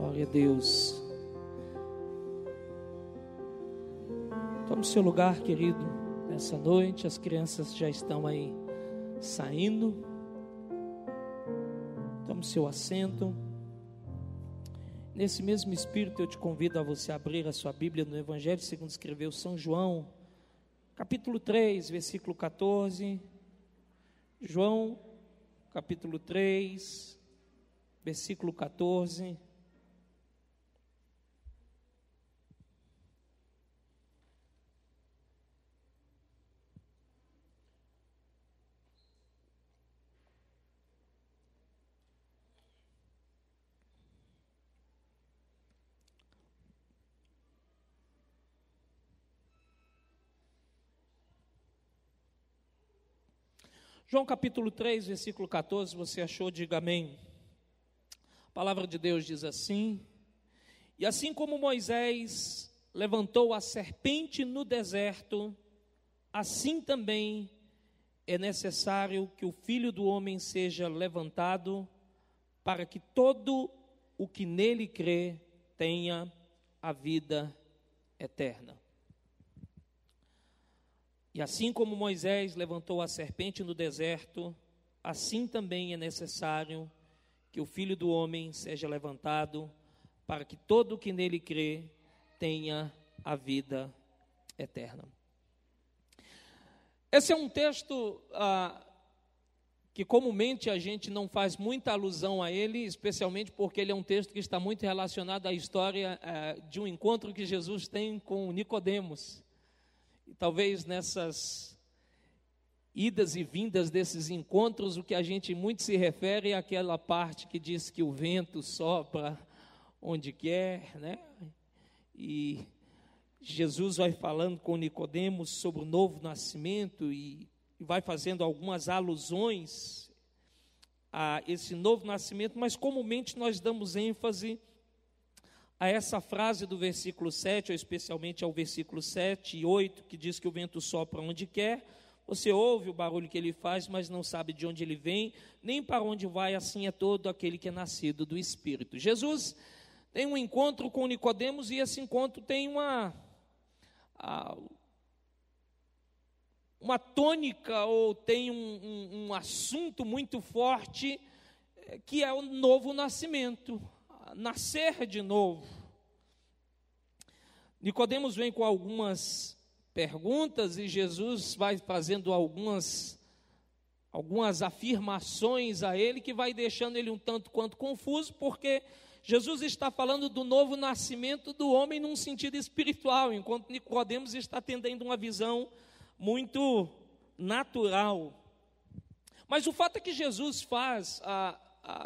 Glória a Deus. Tome seu lugar, querido, nessa noite. As crianças já estão aí saindo. Tome seu assento. Nesse mesmo espírito, eu te convido a você abrir a sua Bíblia no Evangelho segundo escreveu São João, capítulo 3, versículo 14. João, capítulo 3, versículo 14. João capítulo 3, versículo 14, você achou? Diga amém. A palavra de Deus diz assim: E assim como Moisés levantou a serpente no deserto, assim também é necessário que o filho do homem seja levantado, para que todo o que nele crê tenha a vida eterna. E assim como Moisés levantou a serpente no deserto, assim também é necessário que o Filho do Homem seja levantado, para que todo o que nele crê tenha a vida eterna. Esse é um texto ah, que comumente a gente não faz muita alusão a ele, especialmente porque ele é um texto que está muito relacionado à história ah, de um encontro que Jesus tem com Nicodemos. E talvez nessas idas e vindas desses encontros, o que a gente muito se refere é aquela parte que diz que o vento sopra onde quer, né? E Jesus vai falando com Nicodemos sobre o novo nascimento e, e vai fazendo algumas alusões a esse novo nascimento, mas comumente nós damos ênfase a essa frase do versículo 7, ou especialmente ao versículo 7 e 8, que diz que o vento sopra onde quer. Você ouve o barulho que ele faz, mas não sabe de onde ele vem, nem para onde vai, assim é todo aquele que é nascido do Espírito. Jesus tem um encontro com Nicodemos e esse encontro tem uma uma tônica ou tem um, um, um assunto muito forte eh, que é o novo nascimento nascer de novo. Nicodemos vem com algumas perguntas e Jesus vai fazendo algumas algumas afirmações a ele que vai deixando ele um tanto quanto confuso, porque Jesus está falando do novo nascimento do homem num sentido espiritual, enquanto Nicodemos está tendendo uma visão muito natural. Mas o fato é que Jesus faz a,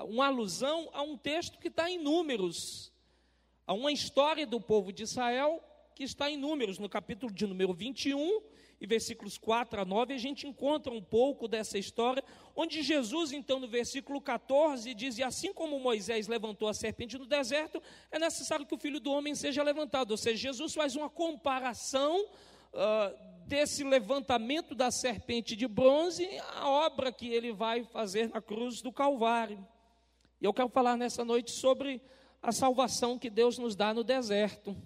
uma alusão a um texto que está em Números, a uma história do povo de Israel que está em Números, no capítulo de número 21 e versículos 4 a 9, a gente encontra um pouco dessa história, onde Jesus, então, no versículo 14, diz: E assim como Moisés levantou a serpente no deserto, é necessário que o filho do homem seja levantado. Ou seja, Jesus faz uma comparação. Uh, desse levantamento da serpente de bronze, a obra que ele vai fazer na cruz do Calvário. E eu quero falar nessa noite sobre a salvação que Deus nos dá no deserto.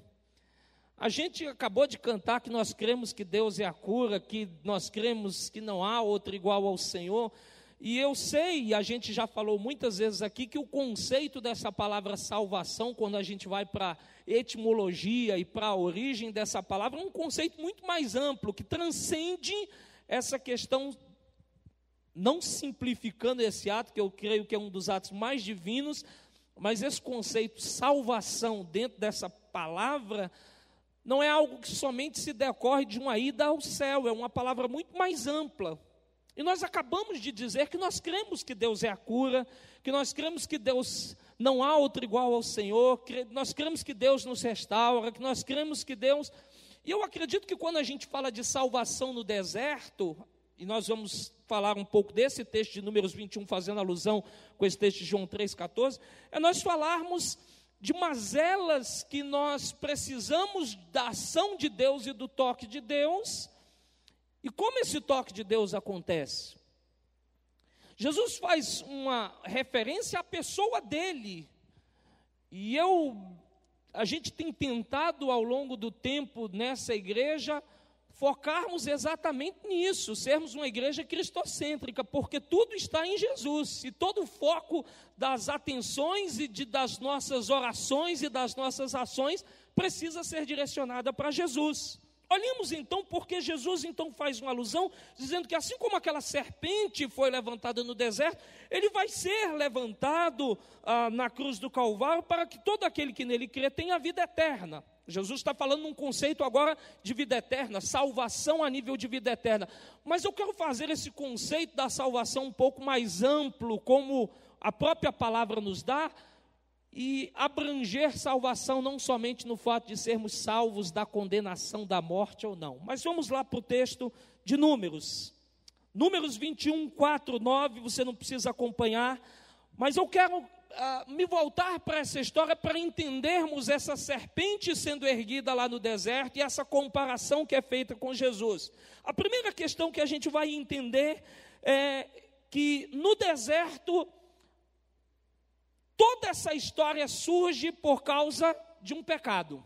A gente acabou de cantar que nós cremos que Deus é a cura, que nós cremos que não há outro igual ao Senhor. E eu sei, e a gente já falou muitas vezes aqui, que o conceito dessa palavra salvação, quando a gente vai para a etimologia e para a origem dessa palavra, é um conceito muito mais amplo, que transcende essa questão não simplificando esse ato, que eu creio que é um dos atos mais divinos, mas esse conceito salvação dentro dessa palavra não é algo que somente se decorre de uma ida ao céu, é uma palavra muito mais ampla. E nós acabamos de dizer que nós cremos que Deus é a cura, que nós cremos que Deus não há outro igual ao Senhor, que nós cremos que Deus nos restaura, que nós cremos que Deus. E eu acredito que quando a gente fala de salvação no deserto, e nós vamos falar um pouco desse texto de Números 21, fazendo alusão com esse texto de João 3,14, é nós falarmos de mazelas que nós precisamos da ação de Deus e do toque de Deus. E como esse toque de Deus acontece? Jesus faz uma referência à pessoa dele. E eu, a gente tem tentado ao longo do tempo nessa igreja focarmos exatamente nisso, sermos uma igreja cristocêntrica, porque tudo está em Jesus, e todo o foco das atenções e de, das nossas orações e das nossas ações precisa ser direcionada para Jesus. Olhemos então porque Jesus então faz uma alusão, dizendo que assim como aquela serpente foi levantada no deserto, ele vai ser levantado ah, na cruz do Calvário para que todo aquele que nele crê tenha vida eterna. Jesus está falando num conceito agora de vida eterna, salvação a nível de vida eterna. Mas eu quero fazer esse conceito da salvação um pouco mais amplo, como a própria palavra nos dá, e abranger salvação não somente no fato de sermos salvos da condenação da morte ou não. Mas vamos lá para o texto de Números. Números 21, 4, 9, você não precisa acompanhar, mas eu quero uh, me voltar para essa história para entendermos essa serpente sendo erguida lá no deserto e essa comparação que é feita com Jesus. A primeira questão que a gente vai entender é que no deserto toda essa história surge por causa de um pecado.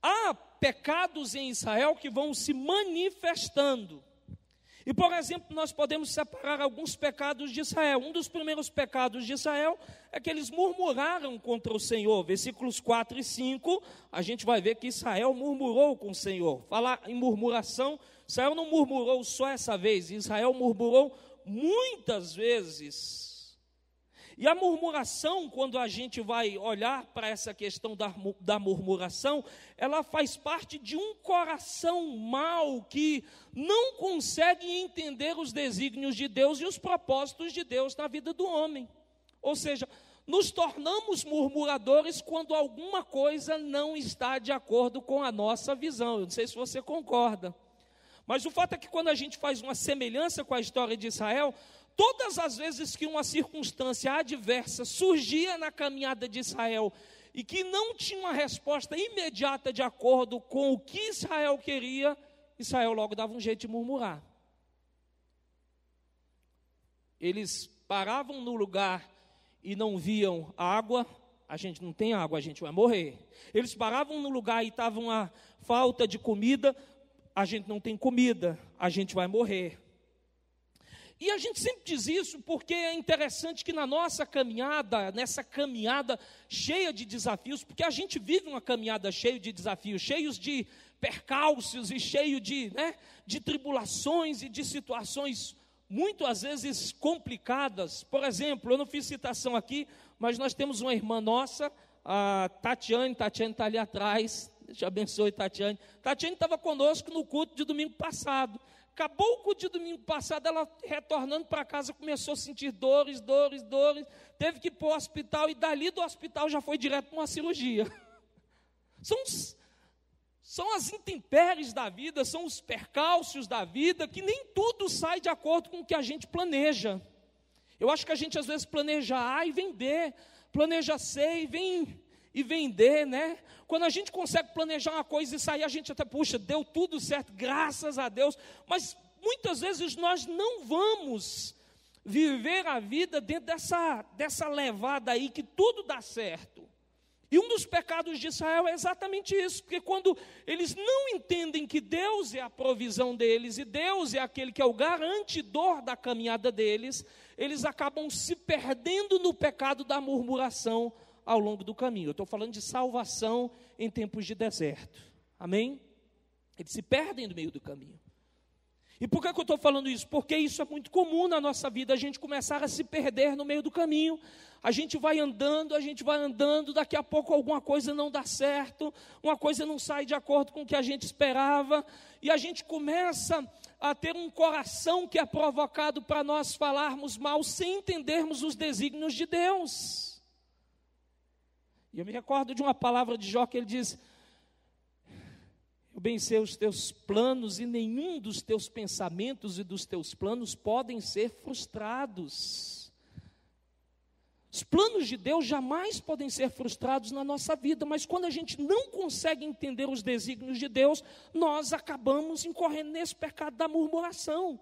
Há pecados em Israel que vão se manifestando. E, por exemplo, nós podemos separar alguns pecados de Israel. Um dos primeiros pecados de Israel é que eles murmuraram contra o Senhor. Versículos 4 e 5, a gente vai ver que Israel murmurou com o Senhor. Falar em murmuração, Israel não murmurou só essa vez, Israel murmurou muitas vezes e a murmuração, quando a gente vai olhar para essa questão da, da murmuração, ela faz parte de um coração mau que não consegue entender os desígnios de Deus e os propósitos de Deus na vida do homem. Ou seja, nos tornamos murmuradores quando alguma coisa não está de acordo com a nossa visão. Eu não sei se você concorda. Mas o fato é que quando a gente faz uma semelhança com a história de Israel, todas as vezes que uma circunstância adversa surgia na caminhada de Israel e que não tinha uma resposta imediata de acordo com o que Israel queria, Israel logo dava um jeito de murmurar. Eles paravam no lugar e não viam água, a gente não tem água, a gente vai morrer. Eles paravam no lugar e estava uma falta de comida, a gente não tem comida, a gente vai morrer. E a gente sempre diz isso porque é interessante que na nossa caminhada, nessa caminhada cheia de desafios, porque a gente vive uma caminhada cheia de desafios, cheios de percalços e cheio de, né, de tribulações e de situações muito às vezes complicadas. Por exemplo, eu não fiz citação aqui, mas nós temos uma irmã nossa, a Tatiane, Tatiane está ali atrás, te abençoe, Tatiane. Tatiane estava conosco no culto de domingo passado. Acabou o culto de domingo passado, ela retornando para casa começou a sentir dores, dores, dores. Teve que ir para o hospital e dali do hospital já foi direto para uma cirurgia. São, os, são as intempéries da vida, são os percalços da vida, que nem tudo sai de acordo com o que a gente planeja. Eu acho que a gente às vezes planeja A e vem B, planeja C e vem e vender, né? Quando a gente consegue planejar uma coisa e sair, a gente até, puxa, deu tudo certo, graças a Deus. Mas muitas vezes nós não vamos viver a vida dentro dessa, dessa levada aí que tudo dá certo. E um dos pecados de Israel é exatamente isso, porque quando eles não entendem que Deus é a provisão deles e Deus é aquele que é o garantidor da caminhada deles, eles acabam se perdendo no pecado da murmuração ao longo do caminho. Eu estou falando de salvação em tempos de deserto. Amém? Eles se perdem no meio do caminho. E por que, que eu estou falando isso? Porque isso é muito comum na nossa vida, a gente começar a se perder no meio do caminho. A gente vai andando, a gente vai andando, daqui a pouco alguma coisa não dá certo, uma coisa não sai de acordo com o que a gente esperava, e a gente começa a ter um coração que é provocado para nós falarmos mal sem entendermos os desígnios de Deus. E eu me recordo de uma palavra de Jó que ele diz: Eu bem sei os teus planos, e nenhum dos teus pensamentos e dos teus planos podem ser frustrados. Os planos de Deus jamais podem ser frustrados na nossa vida, mas quando a gente não consegue entender os desígnios de Deus, nós acabamos incorrendo nesse pecado da murmuração.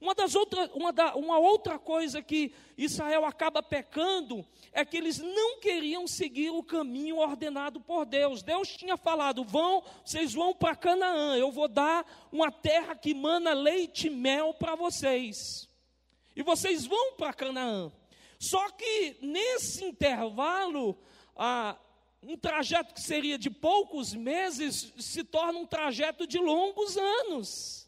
Uma, das outra, uma, da, uma outra coisa que Israel acaba pecando é que eles não queriam seguir o caminho ordenado por Deus. Deus tinha falado: vão, vocês vão para Canaã, eu vou dar uma terra que mana leite e mel para vocês. E vocês vão para Canaã. Só que nesse intervalo, ah, um trajeto que seria de poucos meses se torna um trajeto de longos anos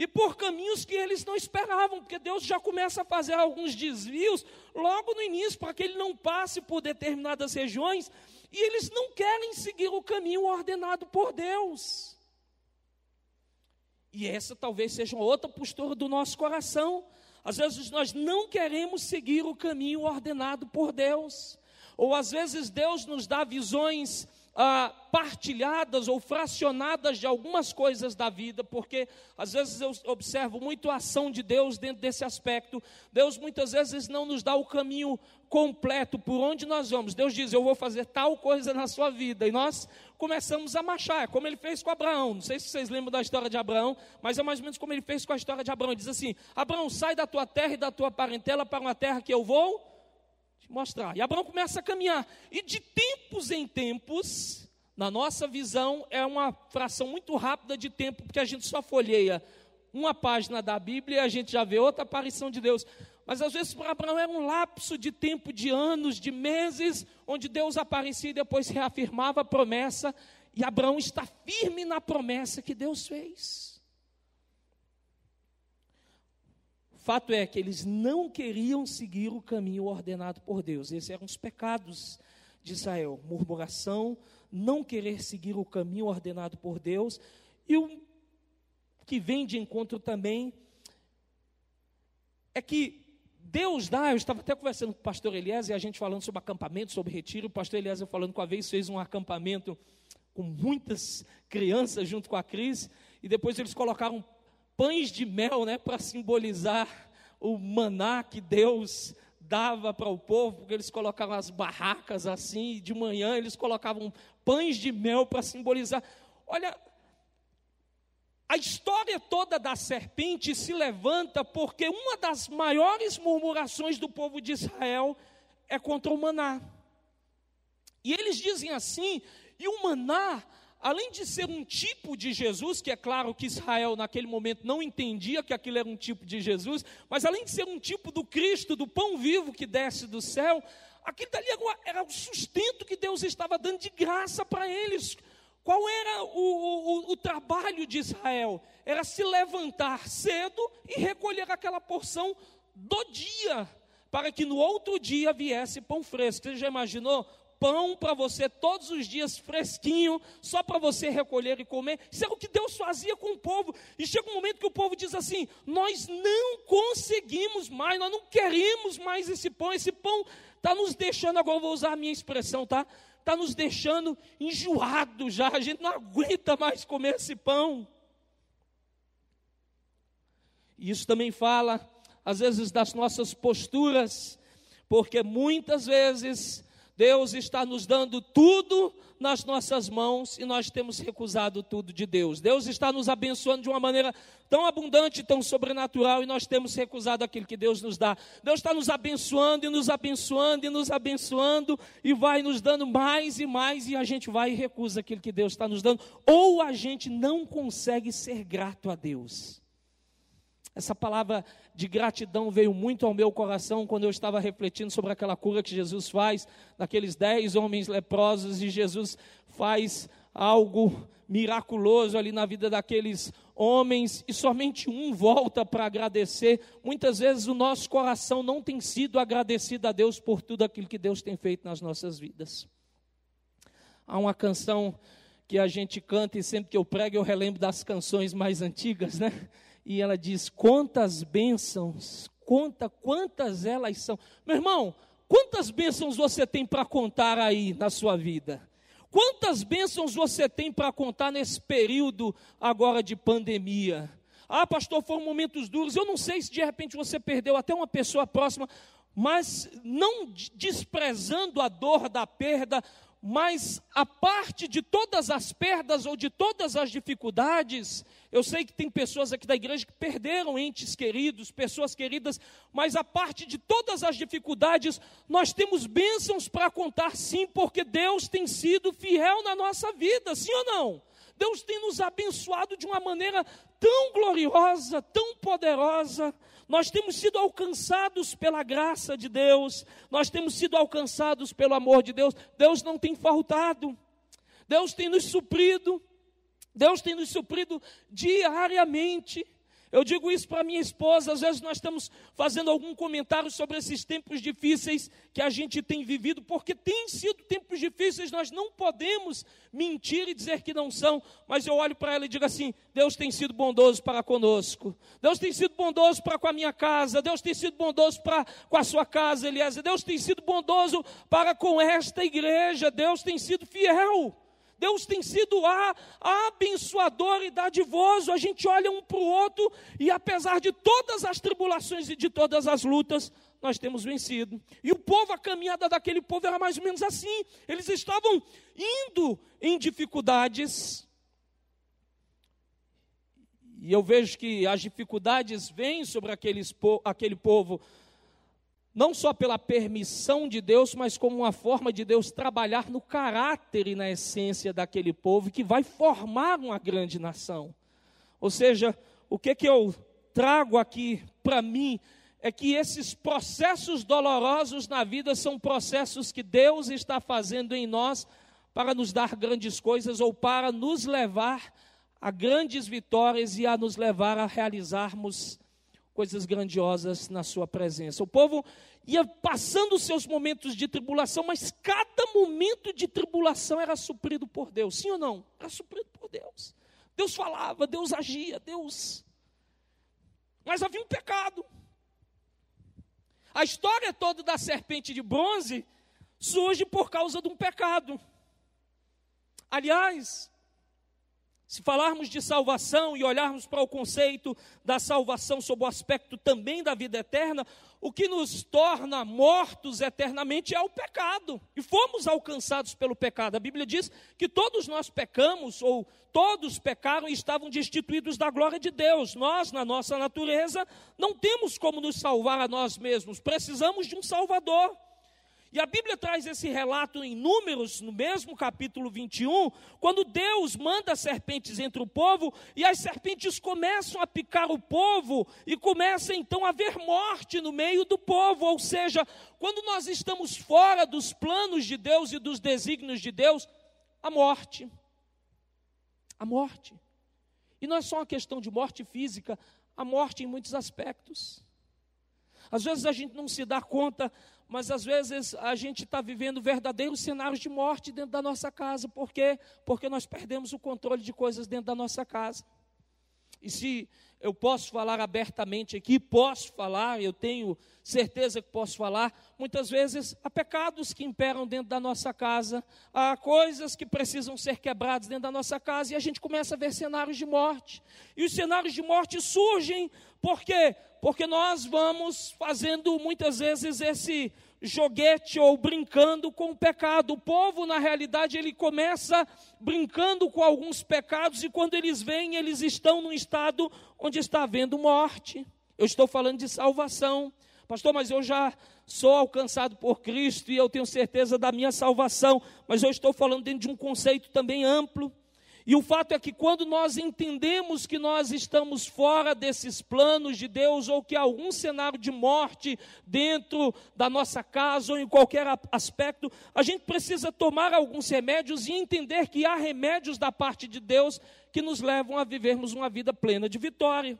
e por caminhos que eles não esperavam, porque Deus já começa a fazer alguns desvios logo no início, para que ele não passe por determinadas regiões, e eles não querem seguir o caminho ordenado por Deus. E essa talvez seja outra postura do nosso coração. Às vezes nós não queremos seguir o caminho ordenado por Deus, ou às vezes Deus nos dá visões ah, partilhadas ou fracionadas de algumas coisas da vida, porque às vezes eu observo muito a ação de Deus dentro desse aspecto. Deus muitas vezes não nos dá o caminho completo por onde nós vamos. Deus diz: Eu vou fazer tal coisa na sua vida, e nós começamos a marchar, como ele fez com Abraão. Não sei se vocês lembram da história de Abraão, mas é mais ou menos como ele fez com a história de Abraão. Ele diz assim: Abraão, sai da tua terra e da tua parentela para uma terra que eu vou mostrar. E Abraão começa a caminhar. E de tempos em tempos, na nossa visão, é uma fração muito rápida de tempo, porque a gente só folheia uma página da Bíblia e a gente já vê outra aparição de Deus. Mas às vezes para Abraão era um lapso de tempo, de anos, de meses, onde Deus aparecia e depois reafirmava a promessa. E Abraão está firme na promessa que Deus fez. Fato é que eles não queriam seguir o caminho ordenado por Deus. Esses eram os pecados de Israel: murmuração, não querer seguir o caminho ordenado por Deus. E o que vem de encontro também é que Deus dá, eu estava até conversando com o pastor Eliezer, e a gente falando sobre acampamento, sobre retiro, o pastor Eliezer falando com a vez fez um acampamento com muitas crianças junto com a Cris, e depois eles colocaram pães de mel, né, para simbolizar o maná que Deus dava para o povo, porque eles colocavam as barracas assim, de manhã eles colocavam pães de mel para simbolizar. Olha, a história toda da serpente se levanta porque uma das maiores murmurações do povo de Israel é contra o maná. E eles dizem assim: e o maná além de ser um tipo de Jesus, que é claro que Israel naquele momento não entendia que aquilo era um tipo de Jesus, mas além de ser um tipo do Cristo, do pão vivo que desce do céu, aquilo dali era o sustento que Deus estava dando de graça para eles. Qual era o, o, o, trabalho de Israel? Era se levantar cedo e recolher aquela porção do dia, para que no outro dia viesse pão fresco. Você já imaginou pão para você todos os dias fresquinho, só para você recolher e comer. Isso é o que Deus fazia com o povo. E chega um momento que o povo diz assim: Nós não conseguimos mais, nós não queremos mais esse pão. Esse pão está nos deixando, agora vou usar a minha expressão, tá? Está nos deixando enjoado já. A gente não aguenta mais comer esse pão. E isso também fala, às vezes, das nossas posturas, porque muitas vezes Deus está nos dando tudo nas nossas mãos e nós temos recusado tudo de Deus. Deus está nos abençoando de uma maneira tão abundante, tão sobrenatural e nós temos recusado aquilo que Deus nos dá. Deus está nos abençoando e nos abençoando e nos abençoando e vai nos dando mais e mais e a gente vai e recusa aquilo que Deus está nos dando. Ou a gente não consegue ser grato a Deus. Essa palavra de gratidão veio muito ao meu coração quando eu estava refletindo sobre aquela cura que Jesus faz daqueles dez homens leprosos e Jesus faz algo miraculoso ali na vida daqueles homens e somente um volta para agradecer. Muitas vezes o nosso coração não tem sido agradecido a Deus por tudo aquilo que Deus tem feito nas nossas vidas. Há uma canção que a gente canta e sempre que eu prego eu relembro das canções mais antigas, né? E ela diz: quantas bênçãos, conta quantas elas são. Meu irmão, quantas bênçãos você tem para contar aí na sua vida? Quantas bênçãos você tem para contar nesse período agora de pandemia? Ah, pastor, foram momentos duros. Eu não sei se de repente você perdeu até uma pessoa próxima, mas não desprezando a dor da perda, mas a parte de todas as perdas ou de todas as dificuldades, eu sei que tem pessoas aqui da igreja que perderam entes queridos, pessoas queridas, mas a parte de todas as dificuldades, nós temos bênçãos para contar sim, porque Deus tem sido fiel na nossa vida, sim ou não? Deus tem nos abençoado de uma maneira tão gloriosa, tão poderosa. Nós temos sido alcançados pela graça de Deus, nós temos sido alcançados pelo amor de Deus. Deus não tem faltado, Deus tem nos suprido, Deus tem nos suprido diariamente. Eu digo isso para minha esposa, às vezes nós estamos fazendo algum comentário sobre esses tempos difíceis que a gente tem vivido, porque tem sido tempos difíceis, nós não podemos mentir e dizer que não são, mas eu olho para ela e digo assim: Deus tem sido bondoso para conosco, Deus tem sido bondoso para com a minha casa, Deus tem sido bondoso para com a sua casa, Eliezer, Deus tem sido bondoso para com esta igreja, Deus tem sido fiel. Deus tem sido a, abençoador e dadivoso. A gente olha um para o outro e, apesar de todas as tribulações e de todas as lutas, nós temos vencido. E o povo, a caminhada daquele povo era mais ou menos assim. Eles estavam indo em dificuldades. E eu vejo que as dificuldades vêm sobre aqueles, aquele povo não só pela permissão de Deus, mas como uma forma de Deus trabalhar no caráter e na essência daquele povo que vai formar uma grande nação. Ou seja, o que, que eu trago aqui para mim é que esses processos dolorosos na vida são processos que Deus está fazendo em nós para nos dar grandes coisas ou para nos levar a grandes vitórias e a nos levar a realizarmos coisas grandiosas na sua presença. O povo ia passando os seus momentos de tribulação, mas cada momento de tribulação era suprido por Deus. Sim ou não? Era suprido por Deus. Deus falava, Deus agia, Deus. Mas havia um pecado. A história toda da serpente de bronze surge por causa de um pecado. Aliás, se falarmos de salvação e olharmos para o conceito da salvação sob o aspecto também da vida eterna, o que nos torna mortos eternamente é o pecado. E fomos alcançados pelo pecado. A Bíblia diz que todos nós pecamos, ou todos pecaram e estavam destituídos da glória de Deus. Nós, na nossa natureza, não temos como nos salvar a nós mesmos, precisamos de um Salvador. E a Bíblia traz esse relato em Números, no mesmo capítulo 21, quando Deus manda serpentes entre o povo e as serpentes começam a picar o povo e começa então a haver morte no meio do povo. Ou seja, quando nós estamos fora dos planos de Deus e dos desígnios de Deus, a morte. A morte. E não é só uma questão de morte física, a morte em muitos aspectos. Às vezes a gente não se dá conta, mas às vezes a gente está vivendo verdadeiros cenários de morte dentro da nossa casa. Por quê? Porque nós perdemos o controle de coisas dentro da nossa casa. E se eu posso falar abertamente aqui, posso falar, eu tenho certeza que posso falar, muitas vezes há pecados que imperam dentro da nossa casa, há coisas que precisam ser quebradas dentro da nossa casa, e a gente começa a ver cenários de morte. E os cenários de morte surgem por quê? Porque nós vamos fazendo muitas vezes esse joguete ou brincando com o pecado. O povo, na realidade, ele começa brincando com alguns pecados e quando eles vêm, eles estão num estado onde está havendo morte. Eu estou falando de salvação. Pastor, mas eu já sou alcançado por Cristo e eu tenho certeza da minha salvação, mas eu estou falando dentro de um conceito também amplo. E o fato é que quando nós entendemos que nós estamos fora desses planos de Deus, ou que há algum cenário de morte dentro da nossa casa ou em qualquer aspecto, a gente precisa tomar alguns remédios e entender que há remédios da parte de Deus que nos levam a vivermos uma vida plena de vitória.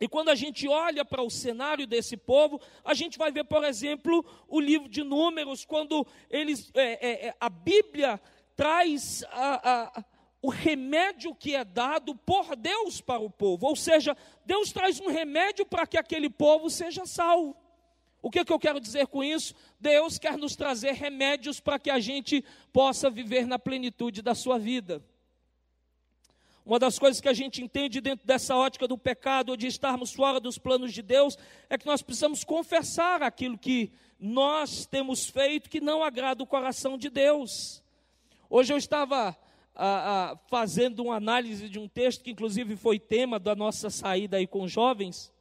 E quando a gente olha para o cenário desse povo, a gente vai ver, por exemplo, o livro de Números, quando eles, é, é, é a Bíblia traz a, a o remédio que é dado por Deus para o povo. Ou seja, Deus traz um remédio para que aquele povo seja salvo. O que, que eu quero dizer com isso? Deus quer nos trazer remédios para que a gente possa viver na plenitude da sua vida. Uma das coisas que a gente entende dentro dessa ótica do pecado ou de estarmos fora dos planos de Deus é que nós precisamos confessar aquilo que nós temos feito que não agrada o coração de Deus. Hoje eu estava fazendo uma análise de um texto que, inclusive, foi tema da nossa saída aí com jovens.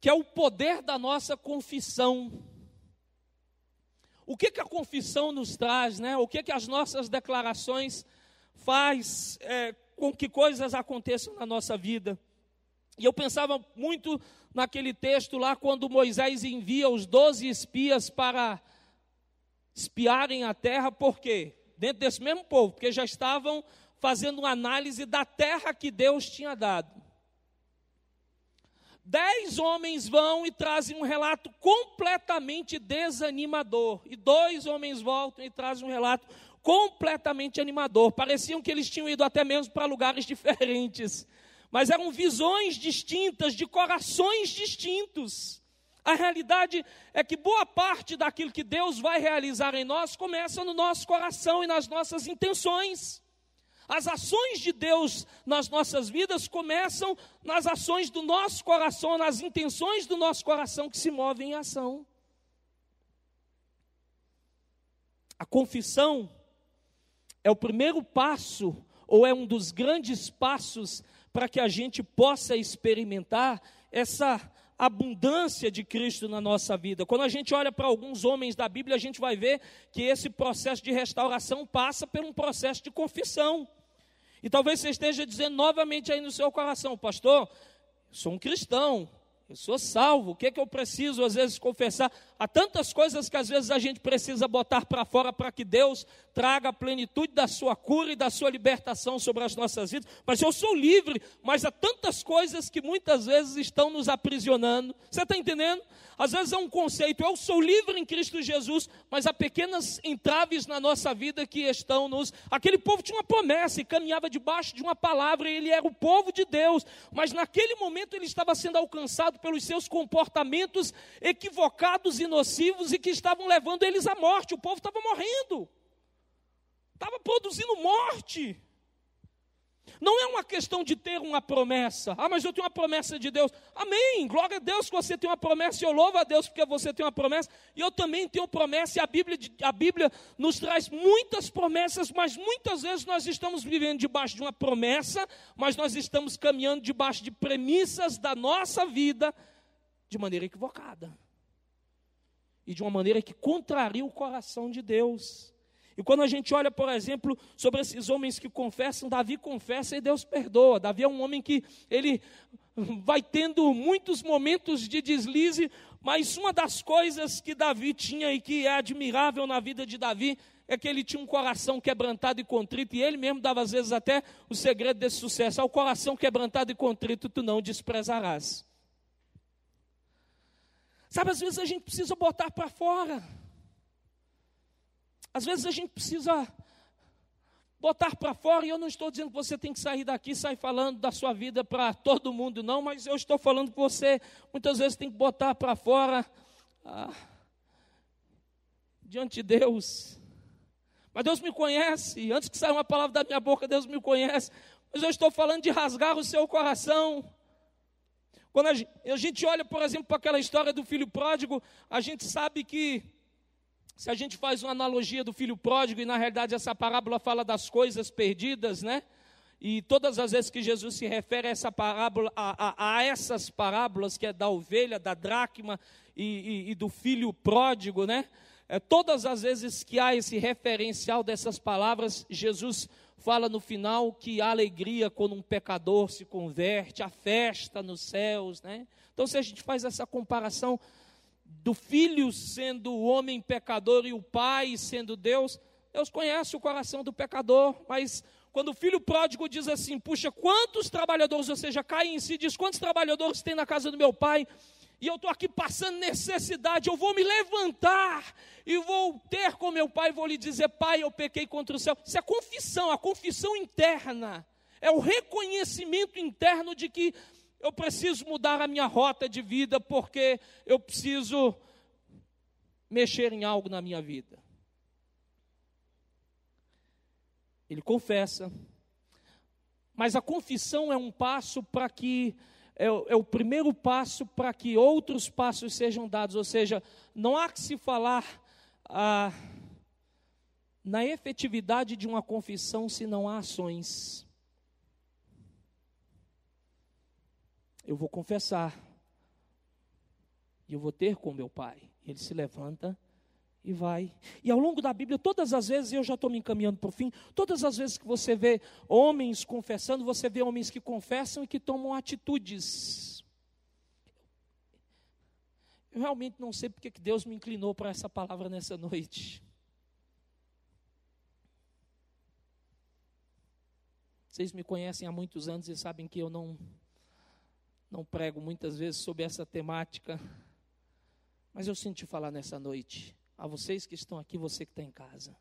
Que é o poder da nossa confissão. O que, que a confissão nos traz, né? O que, que as nossas declarações faz é, com que coisas aconteçam na nossa vida. E eu pensava muito naquele texto lá, quando Moisés envia os doze espias para espiarem a terra, por quê? Dentro desse mesmo povo, porque já estavam fazendo uma análise da terra que Deus tinha dado. Dez homens vão e trazem um relato completamente desanimador. E dois homens voltam e trazem um relato completamente animador. Pareciam que eles tinham ido até mesmo para lugares diferentes. Mas eram visões distintas, de corações distintos. A realidade é que boa parte daquilo que Deus vai realizar em nós começa no nosso coração e nas nossas intenções. As ações de Deus nas nossas vidas começam nas ações do nosso coração, nas intenções do nosso coração que se movem em ação. A confissão é o primeiro passo, ou é um dos grandes passos, para que a gente possa experimentar essa abundância de Cristo na nossa vida. Quando a gente olha para alguns homens da Bíblia, a gente vai ver que esse processo de restauração passa por um processo de confissão. E talvez você esteja dizendo novamente aí no seu coração, pastor, sou um cristão, eu sou salvo, o que é que eu preciso às vezes confessar? Há tantas coisas que às vezes a gente precisa botar para fora para que Deus traga a plenitude da sua cura e da sua libertação sobre as nossas vidas. Mas eu sou livre, mas há tantas coisas que muitas vezes estão nos aprisionando. Você está entendendo? Às vezes é um conceito, eu sou livre em Cristo Jesus, mas há pequenas entraves na nossa vida que estão nos. Aquele povo tinha uma promessa e caminhava debaixo de uma palavra, e ele era o povo de Deus, mas naquele momento ele estava sendo alcançado pelos seus comportamentos equivocados e nocivos e que estavam levando eles à morte. O povo estava morrendo, estava produzindo morte. Não é uma questão de ter uma promessa. Ah, mas eu tenho uma promessa de Deus. Amém. Glória a Deus que você tem uma promessa. Eu louvo a Deus porque você tem uma promessa. E eu também tenho promessa. E a Bíblia, a Bíblia nos traz muitas promessas, mas muitas vezes nós estamos vivendo debaixo de uma promessa, mas nós estamos caminhando debaixo de premissas da nossa vida de maneira equivocada. E de uma maneira que contraria o coração de Deus. E quando a gente olha, por exemplo, sobre esses homens que confessam, Davi confessa e Deus perdoa. Davi é um homem que ele vai tendo muitos momentos de deslize, mas uma das coisas que Davi tinha e que é admirável na vida de Davi é que ele tinha um coração quebrantado e contrito, e ele mesmo dava às vezes até o segredo desse sucesso: ao coração quebrantado e contrito tu não desprezarás. Sabe, às vezes a gente precisa botar para fora. Às vezes a gente precisa botar para fora, e eu não estou dizendo que você tem que sair daqui e sair falando da sua vida para todo mundo, não, mas eu estou falando que você muitas vezes tem que botar para fora ah, diante de Deus. Mas Deus me conhece, antes que saia uma palavra da minha boca, Deus me conhece. Mas eu estou falando de rasgar o seu coração. Quando a gente olha, por exemplo, para aquela história do filho pródigo, a gente sabe que se a gente faz uma analogia do filho pródigo, e na realidade essa parábola fala das coisas perdidas, né? E todas as vezes que Jesus se refere a, essa parábola, a, a, a essas parábolas, que é da ovelha, da dracma e, e, e do filho pródigo, né? É, todas as vezes que há esse referencial dessas palavras, Jesus fala no final que há alegria quando um pecador se converte, a festa nos céus, né? Então, se a gente faz essa comparação, do filho sendo o homem pecador e o pai sendo Deus, Deus conhece o coração do pecador, mas quando o filho pródigo diz assim: Puxa, quantos trabalhadores, ou seja, cai em si, diz: Quantos trabalhadores tem na casa do meu pai? E eu estou aqui passando necessidade, eu vou me levantar e vou ter com meu pai, vou lhe dizer: Pai, eu pequei contra o céu. Isso é confissão, a confissão interna, é o reconhecimento interno de que eu preciso mudar a minha rota de vida porque eu preciso mexer em algo na minha vida. ele confessa, mas a confissão é um passo para que é, é, o primeiro passo para que outros passos sejam dados, ou seja, não há que se falar ah, na efetividade de uma confissão se não há ações. Eu vou confessar, e eu vou ter com meu pai. Ele se levanta e vai. E ao longo da Bíblia, todas as vezes, eu já estou me encaminhando para o fim, todas as vezes que você vê homens confessando, você vê homens que confessam e que tomam atitudes. Eu realmente não sei porque que Deus me inclinou para essa palavra nessa noite. Vocês me conhecem há muitos anos e sabem que eu não não prego muitas vezes sobre essa temática, mas eu senti falar nessa noite a vocês que estão aqui, você que está em casa.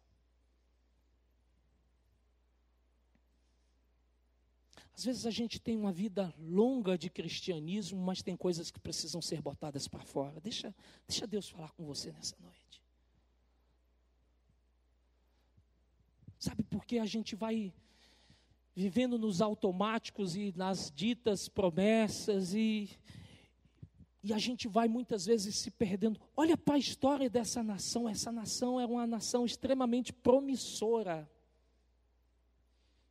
Às vezes a gente tem uma vida longa de cristianismo, mas tem coisas que precisam ser botadas para fora. Deixa, deixa Deus falar com você nessa noite. Sabe por que a gente vai vivendo nos automáticos e nas ditas promessas e e a gente vai muitas vezes se perdendo. Olha para a história dessa nação. Essa nação é uma nação extremamente promissora.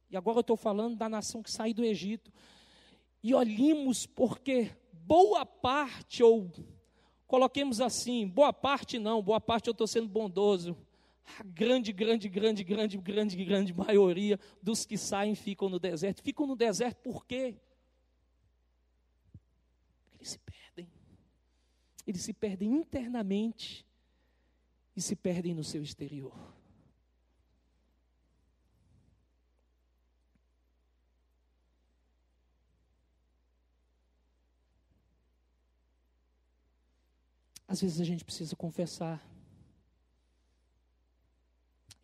E agora eu estou falando da nação que sai do Egito. E olhemos porque boa parte, ou coloquemos assim, boa parte não, boa parte eu estou sendo bondoso. A grande, grande, grande, grande, grande, grande maioria dos que saem ficam no deserto. Ficam no deserto por quê? Porque eles se perdem eles se perdem internamente e se perdem no seu exterior. Às vezes a gente precisa confessar.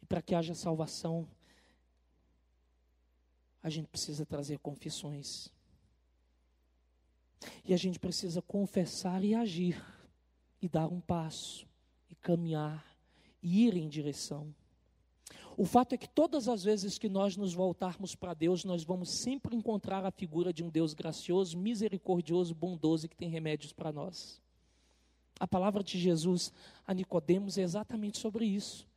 E para que haja salvação, a gente precisa trazer confissões. E a gente precisa confessar e agir e dar um passo, e caminhar, e ir em direção. O fato é que todas as vezes que nós nos voltarmos para Deus, nós vamos sempre encontrar a figura de um Deus gracioso, misericordioso, bondoso que tem remédios para nós. A palavra de Jesus a Nicodemos é exatamente sobre isso.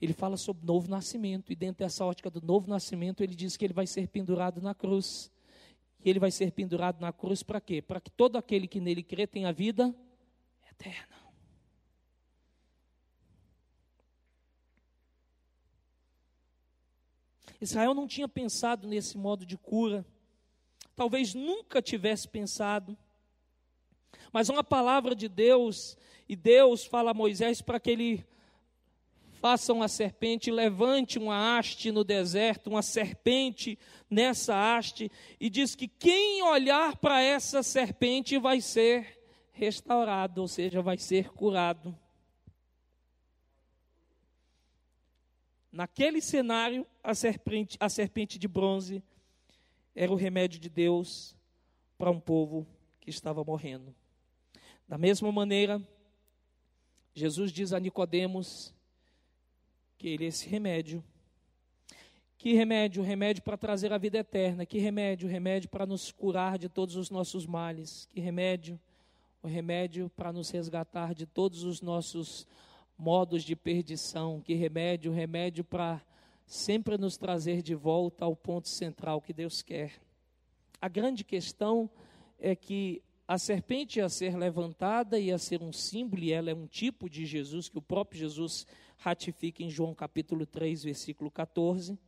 Ele fala sobre novo nascimento, e dentro dessa ótica do novo nascimento, ele diz que ele vai ser pendurado na cruz. E ele vai ser pendurado na cruz para quê? Para que todo aquele que nele crê tenha vida eterna. Israel não tinha pensado nesse modo de cura, talvez nunca tivesse pensado, mas uma palavra de Deus, e Deus fala a Moisés para que ele faça uma serpente, levante uma haste no deserto, uma serpente nessa haste, e diz que quem olhar para essa serpente vai ser restaurado, ou seja, vai ser curado. Naquele cenário, a serpente, a serpente de bronze era o remédio de Deus para um povo que estava morrendo. Da mesma maneira, Jesus diz a Nicodemos que ele é esse remédio. Que remédio? Remédio para trazer a vida eterna. Que remédio? Remédio para nos curar de todos os nossos males. Que remédio? O remédio para nos resgatar de todos os nossos modos de perdição, que remédio, remédio para sempre nos trazer de volta ao ponto central que Deus quer. A grande questão é que a serpente ia ser levantada, ia ser um símbolo, e ela é um tipo de Jesus, que o próprio Jesus ratifica em João capítulo 3, versículo 14.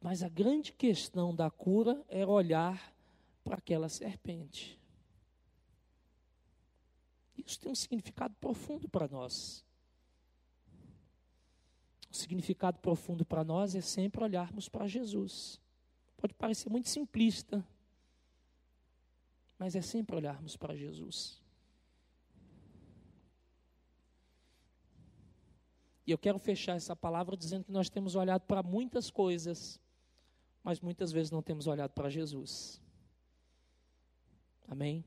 Mas a grande questão da cura era olhar para aquela serpente. Isso tem um significado profundo para nós. O significado profundo para nós é sempre olharmos para Jesus. Pode parecer muito simplista, mas é sempre olharmos para Jesus. E eu quero fechar essa palavra dizendo que nós temos olhado para muitas coisas, mas muitas vezes não temos olhado para Jesus. Amém?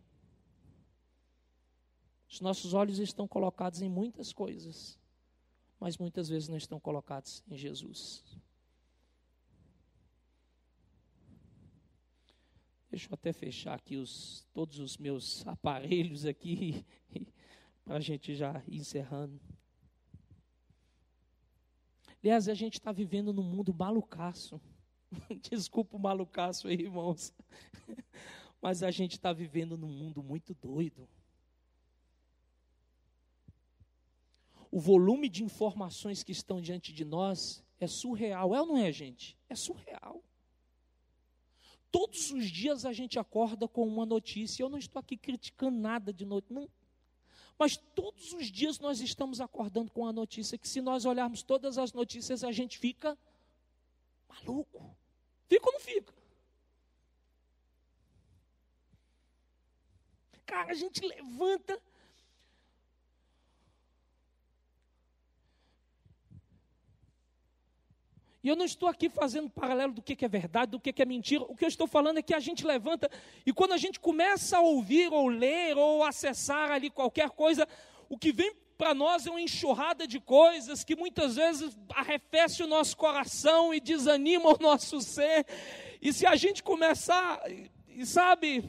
Os nossos olhos estão colocados em muitas coisas, mas muitas vezes não estão colocados em Jesus. Deixa eu até fechar aqui os, todos os meus aparelhos aqui, para a gente já ir encerrando. Aliás, a gente está vivendo num mundo malucaço. Desculpa o malucaço aí, irmãos. Mas a gente está vivendo num mundo muito doido. O volume de informações que estão diante de nós é surreal. É ou não é, gente? É surreal. Todos os dias a gente acorda com uma notícia. Eu não estou aqui criticando nada de notícia. Mas todos os dias nós estamos acordando com a notícia que, se nós olharmos todas as notícias, a gente fica maluco. Fica ou não fica? Cara, a gente levanta. E eu não estou aqui fazendo paralelo do que é verdade, do que é mentira. O que eu estou falando é que a gente levanta e quando a gente começa a ouvir, ou ler, ou acessar ali qualquer coisa, o que vem para nós é uma enxurrada de coisas que muitas vezes arrefece o nosso coração e desanima o nosso ser. E se a gente começar, e sabe,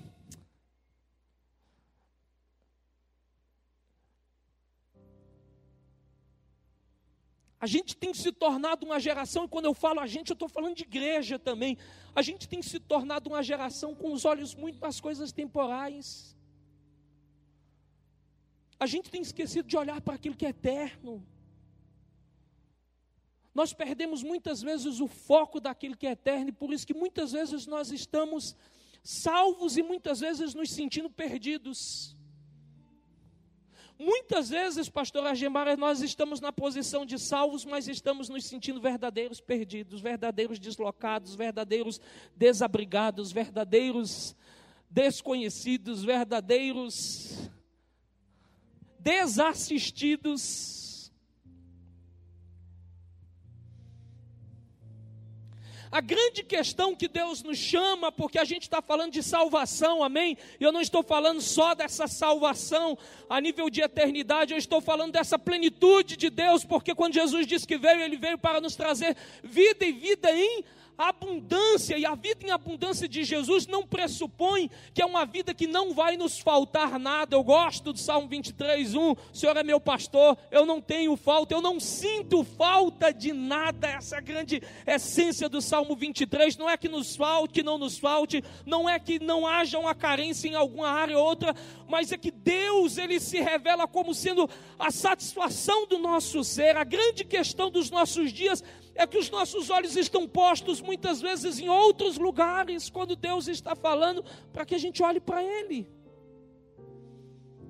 A gente tem se tornado uma geração, e quando eu falo a gente, eu estou falando de igreja também. A gente tem se tornado uma geração com os olhos muito nas coisas temporais. A gente tem esquecido de olhar para aquilo que é eterno. Nós perdemos muitas vezes o foco daquilo que é eterno, e por isso que muitas vezes nós estamos salvos e muitas vezes nos sentindo perdidos. Muitas vezes, pastor Agemara, nós estamos na posição de salvos, mas estamos nos sentindo verdadeiros perdidos, verdadeiros deslocados, verdadeiros desabrigados, verdadeiros desconhecidos, verdadeiros desassistidos. A grande questão que Deus nos chama, porque a gente está falando de salvação, amém? Eu não estou falando só dessa salvação a nível de eternidade, eu estou falando dessa plenitude de Deus, porque quando Jesus disse que veio, ele veio para nos trazer vida e vida em e a vida em abundância de Jesus não pressupõe que é uma vida que não vai nos faltar nada. Eu gosto do Salmo 23, 1. O Senhor é meu pastor, eu não tenho falta, eu não sinto falta de nada. Essa é a grande essência do Salmo 23. Não é que nos falte, que não nos falte, não é que não haja uma carência em alguma área ou outra, mas é que Deus, ele se revela como sendo a satisfação do nosso ser. A grande questão dos nossos dias é que os nossos olhos estão postos muitas vezes em outros lugares, quando Deus está falando para que a gente olhe para Ele.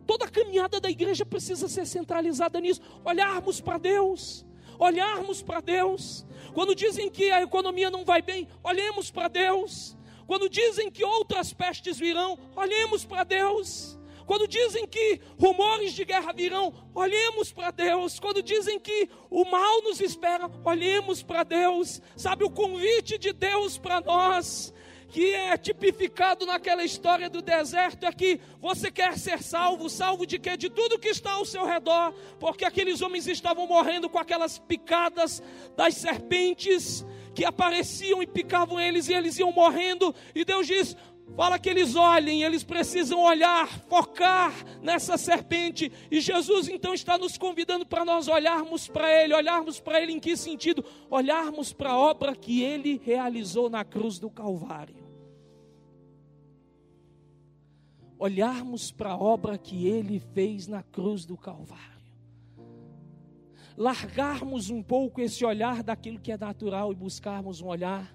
Toda a caminhada da igreja precisa ser centralizada nisso, olharmos para Deus, olharmos para Deus. Quando dizem que a economia não vai bem, olhemos para Deus. Quando dizem que outras pestes virão, olhemos para Deus. Quando dizem que rumores de guerra virão, olhemos para Deus. Quando dizem que o mal nos espera, olhemos para Deus. Sabe o convite de Deus para nós? que é tipificado naquela história do deserto é que você quer ser salvo, salvo de quê? De tudo que está ao seu redor, porque aqueles homens estavam morrendo com aquelas picadas das serpentes que apareciam e picavam eles e eles iam morrendo, e Deus diz: Fala que eles olhem, eles precisam olhar, focar nessa serpente. E Jesus então está nos convidando para nós olharmos para Ele. Olharmos para Ele em que sentido? Olharmos para a obra que Ele realizou na cruz do Calvário. Olharmos para a obra que Ele fez na cruz do Calvário. Largarmos um pouco esse olhar daquilo que é natural e buscarmos um olhar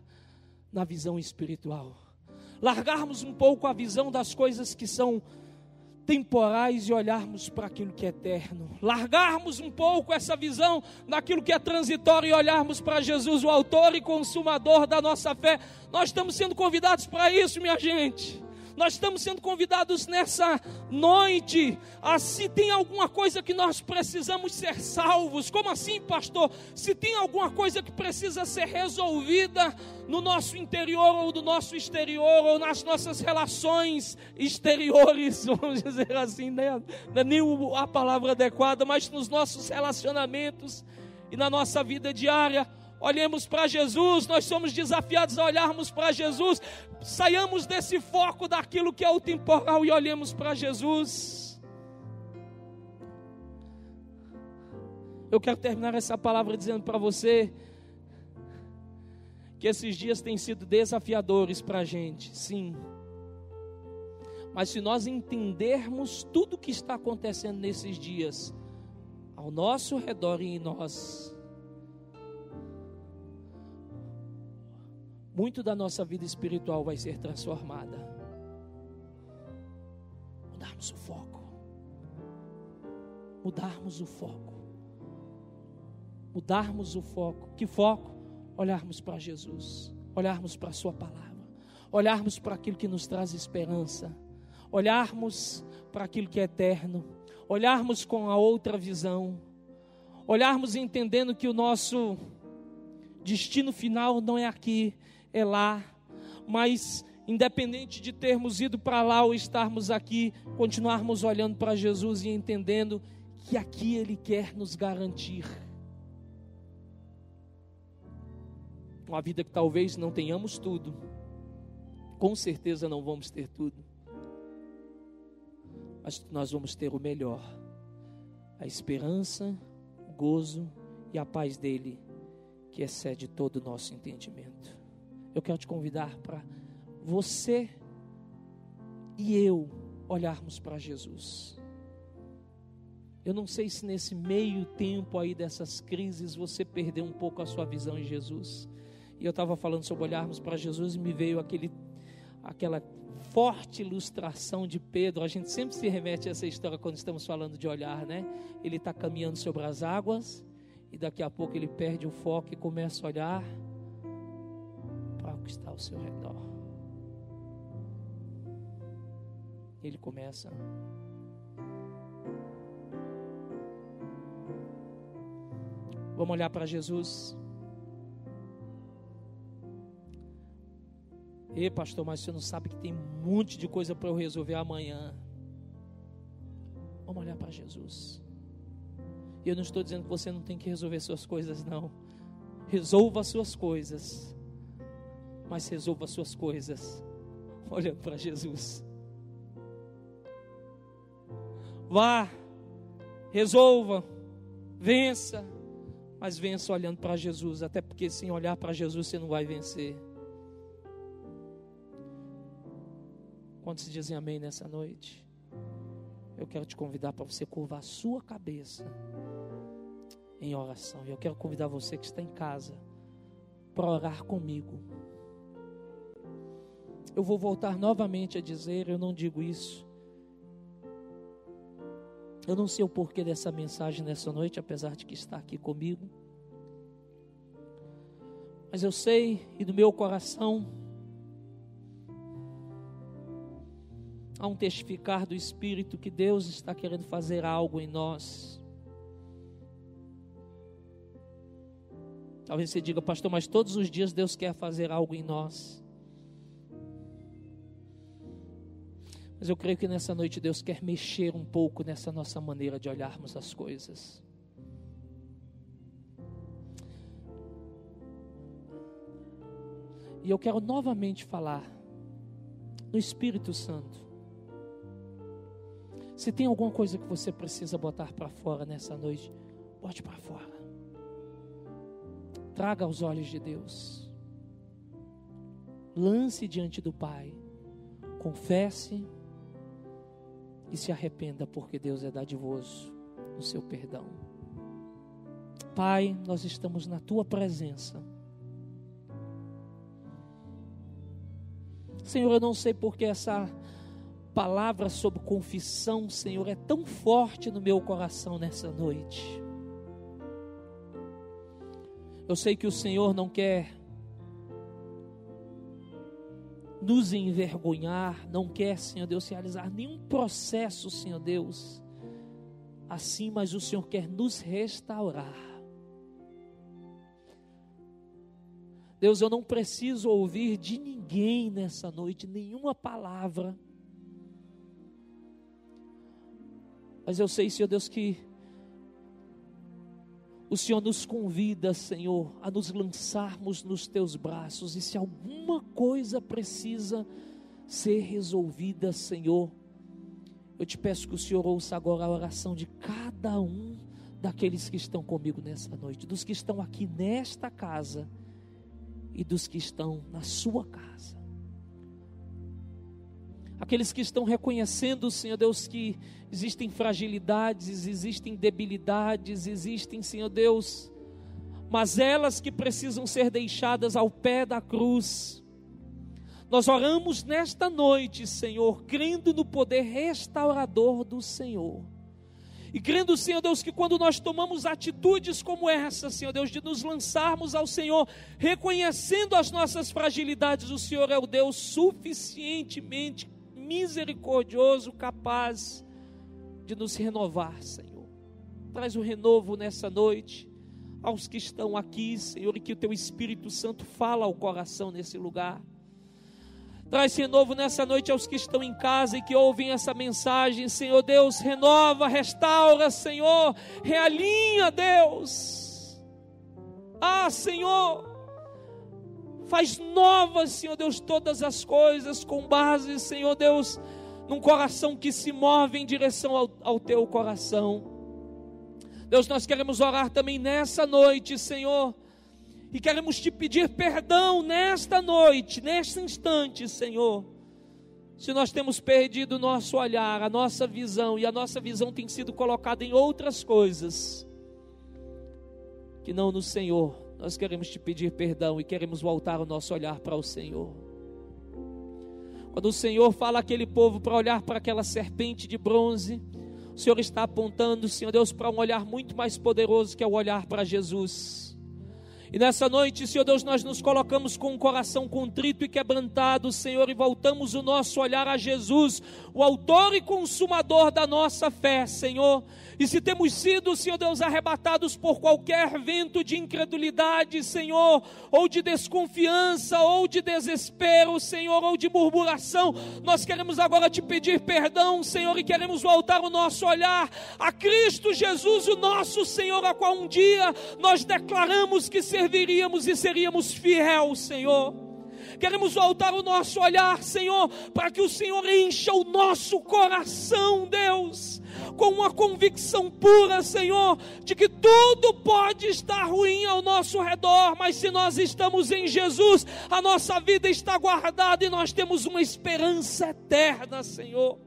na visão espiritual largarmos um pouco a visão das coisas que são temporais e olharmos para aquilo que é eterno. Largarmos um pouco essa visão daquilo que é transitório e olharmos para Jesus, o autor e consumador da nossa fé. Nós estamos sendo convidados para isso, minha gente. Nós estamos sendo convidados nessa noite. A, se tem alguma coisa que nós precisamos ser salvos, como assim, pastor? Se tem alguma coisa que precisa ser resolvida no nosso interior ou do nosso exterior, ou nas nossas relações exteriores, vamos dizer assim, né? não é nem a palavra adequada, mas nos nossos relacionamentos e na nossa vida diária. Olhemos para Jesus, nós somos desafiados a olharmos para Jesus, saiamos desse foco daquilo que é o temporal e olhemos para Jesus. Eu quero terminar essa palavra dizendo para você que esses dias têm sido desafiadores para a gente, sim. Mas se nós entendermos tudo o que está acontecendo nesses dias, ao nosso redor e em nós, muito da nossa vida espiritual vai ser transformada. Mudarmos o foco. Mudarmos o foco. Mudarmos o foco. Que foco? Olharmos para Jesus, olharmos para a Sua palavra, olharmos para aquilo que nos traz esperança, olharmos para aquilo que é eterno, olharmos com a outra visão, olharmos entendendo que o nosso destino final não é aqui, é lá, mas independente de termos ido para lá ou estarmos aqui, continuarmos olhando para Jesus e entendendo que aqui Ele quer nos garantir. Uma vida que talvez não tenhamos tudo, com certeza não vamos ter tudo, mas nós vamos ter o melhor: a esperança, o gozo e a paz dele, que excede todo o nosso entendimento eu quero te convidar para você e eu olharmos para Jesus. Eu não sei se nesse meio tempo aí dessas crises você perdeu um pouco a sua visão em Jesus. E eu estava falando sobre olharmos para Jesus e me veio aquele, aquela forte ilustração de Pedro. A gente sempre se remete a essa história quando estamos falando de olhar, né? Ele está caminhando sobre as águas e daqui a pouco ele perde o foco e começa a olhar que está ao seu redor. Ele começa Vamos olhar para Jesus. Ei, pastor, mas você não sabe que tem um monte de coisa para eu resolver amanhã. Vamos olhar para Jesus. E eu não estou dizendo que você não tem que resolver suas coisas, não. Resolva as suas coisas mas resolva suas coisas olhando para Jesus. Vá, resolva, vença, mas vença olhando para Jesus, até porque sem olhar para Jesus você não vai vencer. Quantos dizem amém nessa noite? Eu quero te convidar para você curvar a sua cabeça em oração. E eu quero convidar você que está em casa para orar comigo eu vou voltar novamente a dizer, eu não digo isso. Eu não sei o porquê dessa mensagem nessa noite, apesar de que está aqui comigo. Mas eu sei e no meu coração há um testificar do Espírito que Deus está querendo fazer algo em nós. Talvez você diga, pastor, mas todos os dias Deus quer fazer algo em nós. Mas eu creio que nessa noite Deus quer mexer um pouco nessa nossa maneira de olharmos as coisas. E eu quero novamente falar no Espírito Santo. Se tem alguma coisa que você precisa botar para fora nessa noite, bote para fora. Traga aos olhos de Deus. Lance diante do Pai. Confesse e se arrependa, porque Deus é dadivoso no seu perdão. Pai, nós estamos na tua presença. Senhor, eu não sei porque essa palavra sobre confissão, Senhor, é tão forte no meu coração nessa noite. Eu sei que o Senhor não quer nos envergonhar, não quer, Senhor Deus, realizar nenhum processo, Senhor Deus, assim, mas o Senhor quer nos restaurar. Deus, eu não preciso ouvir de ninguém nessa noite nenhuma palavra, mas eu sei, Senhor Deus, que o Senhor nos convida, Senhor, a nos lançarmos nos teus braços, e se alguma coisa precisa ser resolvida, Senhor, eu te peço que o Senhor ouça agora a oração de cada um daqueles que estão comigo nessa noite, dos que estão aqui nesta casa e dos que estão na sua casa. Aqueles que estão reconhecendo, Senhor Deus, que existem fragilidades, existem debilidades, existem, Senhor Deus, mas elas que precisam ser deixadas ao pé da cruz. Nós oramos nesta noite, Senhor, crendo no poder restaurador do Senhor. E crendo, Senhor Deus, que quando nós tomamos atitudes como essa, Senhor Deus, de nos lançarmos ao Senhor, reconhecendo as nossas fragilidades, o Senhor é o Deus suficientemente misericordioso, capaz de nos renovar, Senhor. Traz o renovo nessa noite aos que estão aqui, Senhor, e que o teu Espírito Santo fala ao coração nesse lugar. Traz renovo nessa noite aos que estão em casa e que ouvem essa mensagem, Senhor Deus, renova, restaura, Senhor, realinha, Deus. Ah, Senhor, faz novas, Senhor Deus, todas as coisas com base, Senhor Deus, num coração que se move em direção ao, ao teu coração. Deus, nós queremos orar também nessa noite, Senhor, e queremos te pedir perdão nesta noite, neste instante, Senhor. Se nós temos perdido o nosso olhar, a nossa visão, e a nossa visão tem sido colocada em outras coisas, que não no Senhor, nós queremos te pedir perdão e queremos voltar o nosso olhar para o Senhor. Quando o Senhor fala aquele povo para olhar para aquela serpente de bronze, o Senhor está apontando, Senhor Deus, para um olhar muito mais poderoso que é o olhar para Jesus. E nessa noite, Senhor Deus, nós nos colocamos com um coração contrito e quebrantado, Senhor, e voltamos o nosso olhar a Jesus, o autor e consumador da nossa fé, Senhor. E se temos sido, Senhor Deus, arrebatados por qualquer vento de incredulidade, Senhor, ou de desconfiança, ou de desespero, Senhor, ou de murmuração, nós queremos agora te pedir perdão, Senhor, e queremos voltar o nosso olhar a Cristo Jesus, o nosso Senhor, a qual um dia nós declaramos que serviríamos e seríamos fiel, Senhor. Queremos voltar o nosso olhar, Senhor, para que o Senhor encha o nosso coração, Deus, com uma convicção pura, Senhor, de que tudo pode estar ruim ao nosso redor, mas se nós estamos em Jesus, a nossa vida está guardada e nós temos uma esperança eterna, Senhor.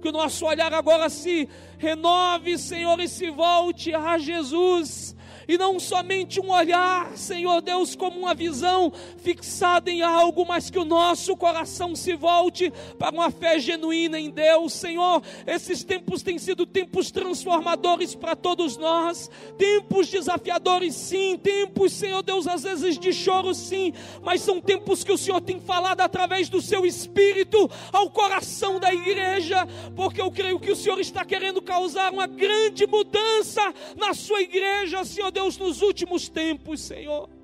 Que o nosso olhar agora se renove, Senhor, e se volte a Jesus e não somente um olhar, Senhor Deus, como uma visão fixada em algo, mas que o nosso coração se volte para uma fé genuína em Deus, Senhor. Esses tempos têm sido tempos transformadores para todos nós, tempos desafiadores, sim, tempos, Senhor Deus, às vezes de choro, sim, mas são tempos que o Senhor tem falado através do seu Espírito ao coração da igreja, porque eu creio que o Senhor está querendo causar uma grande mudança na sua igreja, Senhor Deus Deus, nos últimos tempos, Senhor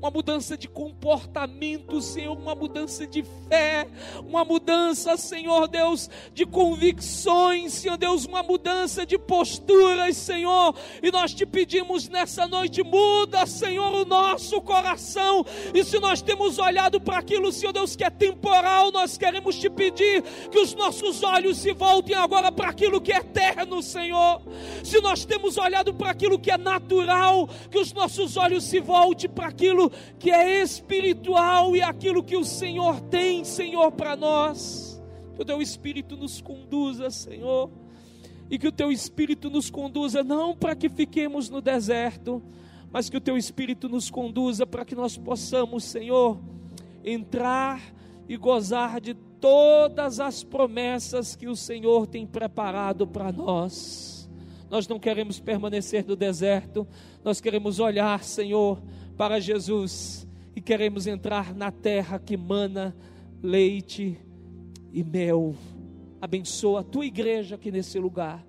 uma mudança de comportamento, Senhor, uma mudança de fé, uma mudança, Senhor Deus, de convicções, Senhor Deus, uma mudança de posturas, Senhor. E nós te pedimos nessa noite, muda, Senhor, o nosso coração. E se nós temos olhado para aquilo, Senhor Deus, que é temporal, nós queremos te pedir que os nossos olhos se voltem agora para aquilo que é eterno, Senhor. Se nós temos olhado para aquilo que é natural, que os nossos olhos se voltem para aquilo que é espiritual e aquilo que o Senhor tem, Senhor, para nós. Que o teu Espírito nos conduza, Senhor, e que o teu Espírito nos conduza não para que fiquemos no deserto, mas que o teu Espírito nos conduza para que nós possamos, Senhor, entrar e gozar de todas as promessas que o Senhor tem preparado para nós. Nós não queremos permanecer no deserto, nós queremos olhar, Senhor, para Jesus e queremos entrar na terra que mana leite e mel. Abençoa a tua igreja aqui nesse lugar.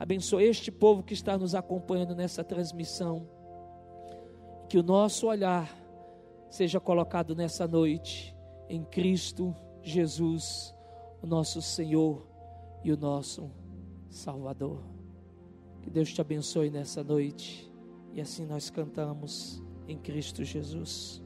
Abençoa este povo que está nos acompanhando nessa transmissão. Que o nosso olhar seja colocado nessa noite em Cristo Jesus, o nosso Senhor e o nosso Salvador. Que Deus te abençoe nessa noite. E assim nós cantamos em Cristo Jesus.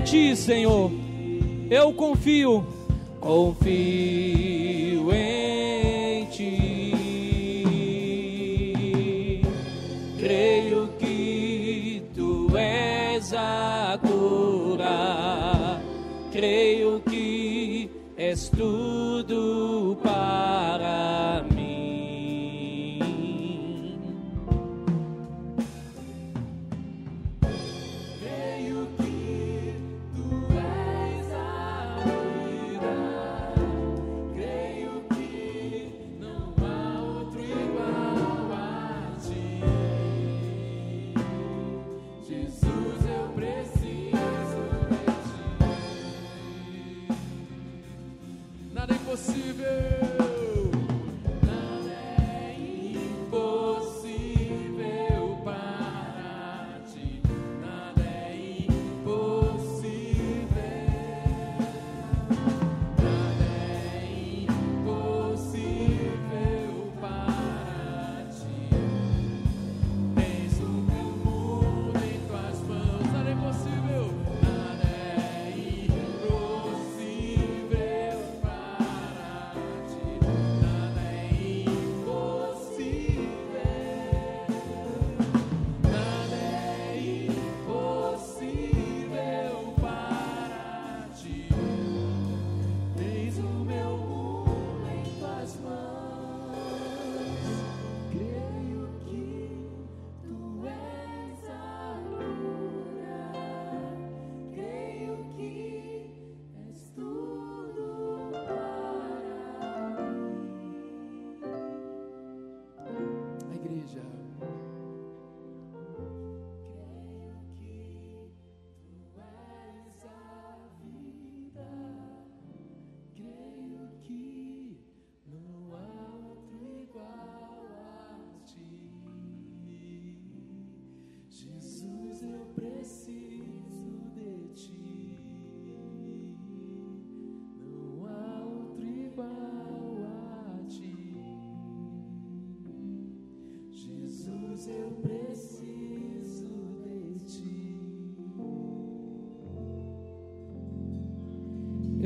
em Ti, Senhor. Eu confio, confio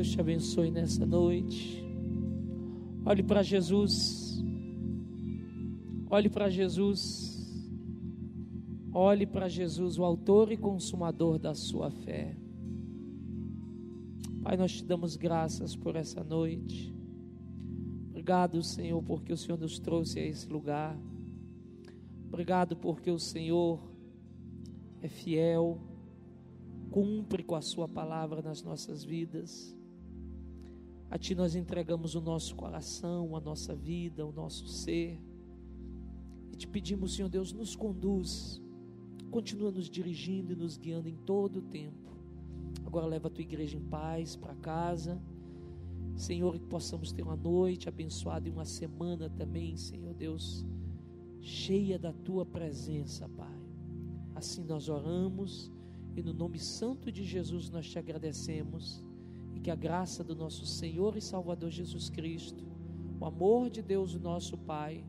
Deus te abençoe nessa noite. Olhe para Jesus. Olhe para Jesus. Olhe para Jesus, o autor e consumador da sua fé. Pai, nós te damos graças por essa noite. Obrigado, Senhor, porque o Senhor nos trouxe a esse lugar. Obrigado porque o Senhor é fiel cumpre com a Sua palavra nas nossas vidas. A Ti nós entregamos o nosso coração, a nossa vida, o nosso ser. E te pedimos, Senhor Deus, nos conduz, continua nos dirigindo e nos guiando em todo o tempo. Agora leva a tua igreja em paz para casa. Senhor, que possamos ter uma noite abençoada e uma semana também, Senhor Deus, cheia da tua presença, Pai. Assim nós oramos e no nome santo de Jesus nós te agradecemos que a graça do nosso Senhor e Salvador Jesus Cristo, o amor de Deus, o nosso Pai,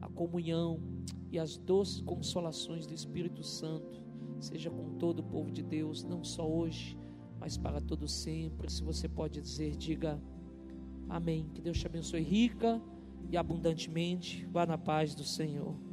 a comunhão e as doces consolações do Espírito Santo seja com todo o povo de Deus, não só hoje, mas para todo sempre. Se você pode dizer, diga amém. Que Deus te abençoe rica e abundantemente. Vá na paz do Senhor.